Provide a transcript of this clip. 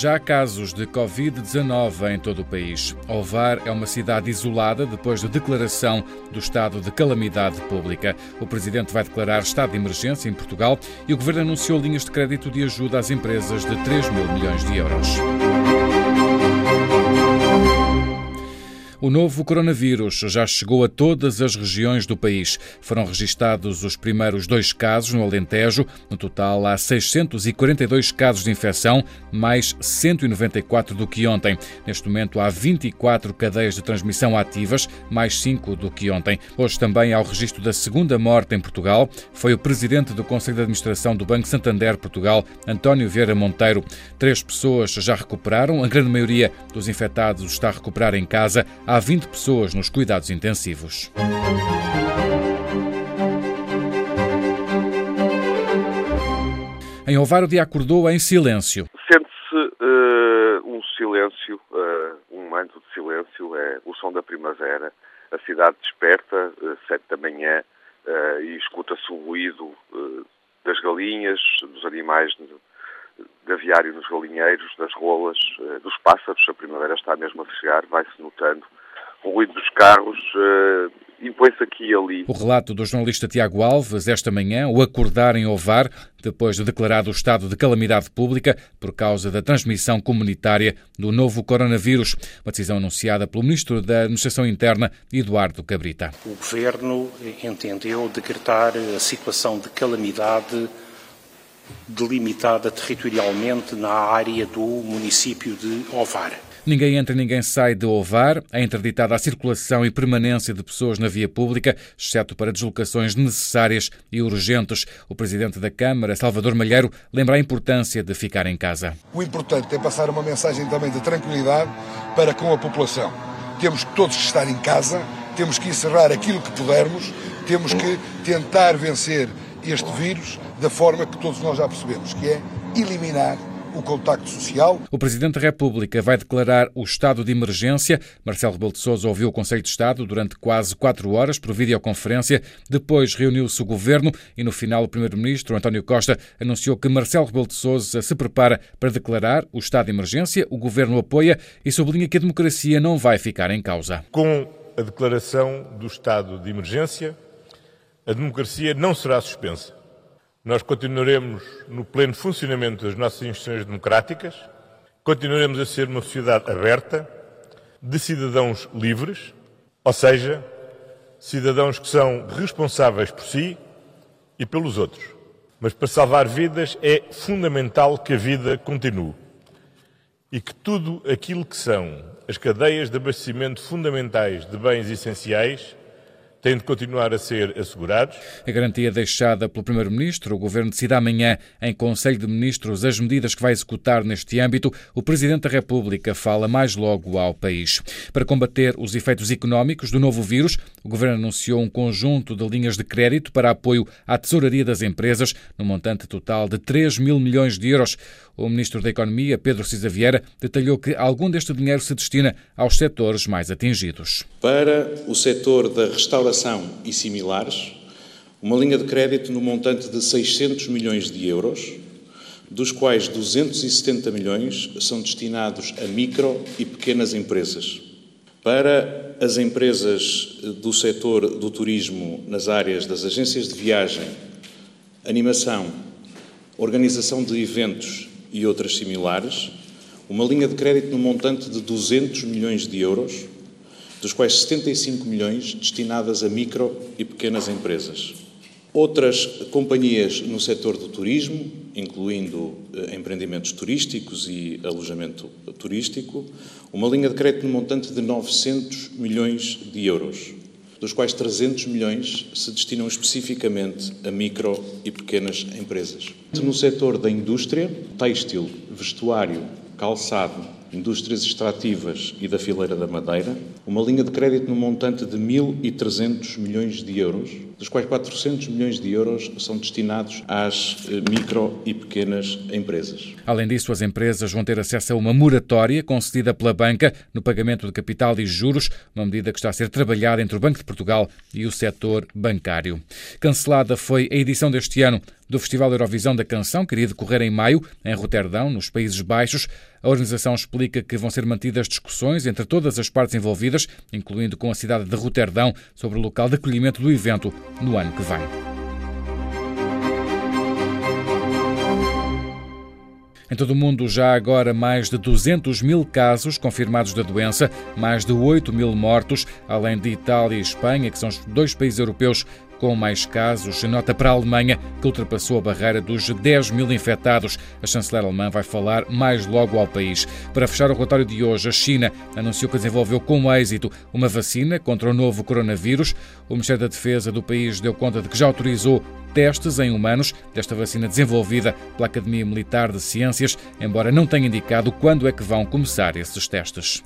Já há casos de Covid-19 em todo o país. Ovar é uma cidade isolada depois da de declaração do estado de calamidade pública. O presidente vai declarar estado de emergência em Portugal e o governo anunciou linhas de crédito de ajuda às empresas de 3 mil milhões de euros. O novo coronavírus já chegou a todas as regiões do país. Foram registados os primeiros dois casos no Alentejo. No total, há 642 casos de infecção, mais 194 do que ontem. Neste momento, há 24 cadeias de transmissão ativas, mais 5 do que ontem. Hoje também há o registro da segunda morte em Portugal. Foi o presidente do Conselho de Administração do Banco Santander Portugal, António Vieira Monteiro. Três pessoas já recuperaram. A grande maioria dos infectados está a recuperar em casa há 20 pessoas nos cuidados intensivos. Em Ovar, o dia acordou em silêncio. Sente-se uh, um silêncio, uh, um manto de silêncio, é o som da primavera. A cidade desperta, uh, sete da manhã, e escuta-se o ruído das galinhas, dos animais de aviário nos galinheiros, das rolas, dos pássaros. A primavera está mesmo a chegar, vai-se notando o ruído dos carros uh, impõe-se aqui e ali. O relato do jornalista Tiago Alves, esta manhã, o acordar em Ovar, depois de declarado o estado de calamidade pública por causa da transmissão comunitária do novo coronavírus. Uma decisão anunciada pelo Ministro da Administração Interna, Eduardo Cabrita. O Governo entendeu decretar a situação de calamidade delimitada territorialmente na área do município de Ovar. Ninguém entra e ninguém sai de Ovar. É interditada a circulação e permanência de pessoas na via pública, exceto para deslocações necessárias e urgentes. O presidente da Câmara, Salvador Malheiro, lembra a importância de ficar em casa. O importante é passar uma mensagem também de tranquilidade para com a população. Temos que todos estar em casa, temos que encerrar aquilo que pudermos, temos que tentar vencer este vírus da forma que todos nós já percebemos, que é eliminar o contacto social. O Presidente da República vai declarar o estado de emergência. Marcelo Rebelo de Sousa ouviu o Conselho de Estado durante quase quatro horas por videoconferência. Depois reuniu-se o Governo e, no final, o Primeiro-Ministro, António Costa, anunciou que Marcelo Rebelo de Sousa se prepara para declarar o estado de emergência. O Governo apoia e sublinha que a democracia não vai ficar em causa. Com a declaração do estado de emergência, a democracia não será suspensa. Nós continuaremos no pleno funcionamento das nossas instituições democráticas, continuaremos a ser uma sociedade aberta, de cidadãos livres, ou seja, cidadãos que são responsáveis por si e pelos outros. Mas para salvar vidas é fundamental que a vida continue e que tudo aquilo que são as cadeias de abastecimento fundamentais de bens essenciais têm de continuar a ser assegurados. A garantia deixada pelo Primeiro-Ministro, o Governo decide amanhã, em Conselho de Ministros, as medidas que vai executar neste âmbito. O Presidente da República fala mais logo ao país. Para combater os efeitos económicos do novo vírus, o Governo anunciou um conjunto de linhas de crédito para apoio à tesouraria das empresas, no montante total de 3 mil milhões de euros. O Ministro da Economia, Pedro Cisa Vieira, detalhou que algum deste dinheiro se destina aos setores mais atingidos. Para o setor da restauração e similares, uma linha de crédito no montante de 600 milhões de euros, dos quais 270 milhões são destinados a micro e pequenas empresas. Para as empresas do setor do turismo nas áreas das agências de viagem, animação, organização de eventos e outras similares, uma linha de crédito no montante de 200 milhões de euros, dos quais 75 milhões destinadas a micro e pequenas empresas. Outras companhias no setor do turismo, incluindo eh, empreendimentos turísticos e alojamento turístico, uma linha de crédito no montante de 900 milhões de euros dos quais 300 milhões se destinam especificamente a micro e pequenas empresas. No setor da indústria, têxtil, vestuário, calçado, indústrias extrativas e da fileira da madeira, uma linha de crédito no montante de 1.300 milhões de euros, dos quais 400 milhões de euros são destinados às eh, micro e pequenas empresas. Além disso, as empresas vão ter acesso a uma moratória concedida pela banca no pagamento de capital e juros, uma medida que está a ser trabalhada entre o Banco de Portugal e o setor bancário. Cancelada foi a edição deste ano do Festival Eurovisão da Canção, que iria decorrer em maio, em Roterdão, nos Países Baixos. A organização explica que vão ser mantidas discussões entre todas as partes envolvidas, incluindo com a cidade de Roterdão, sobre o local de acolhimento do evento no ano que vem. Em todo o mundo, já agora mais de 200 mil casos confirmados da doença, mais de 8 mil mortos, além de Itália e Espanha, que são os dois países europeus com mais casos. Nota para a Alemanha, que ultrapassou a barreira dos 10 mil infectados. A chanceler alemã vai falar mais logo ao país. Para fechar o relatório de hoje, a China anunciou que desenvolveu com êxito uma vacina contra o novo coronavírus. O Ministério da Defesa do país deu conta de que já autorizou testes em humanos desta vacina desenvolvida pela Academia Militar de Ciências, embora não tenha indicado quando é que vão começar esses testes.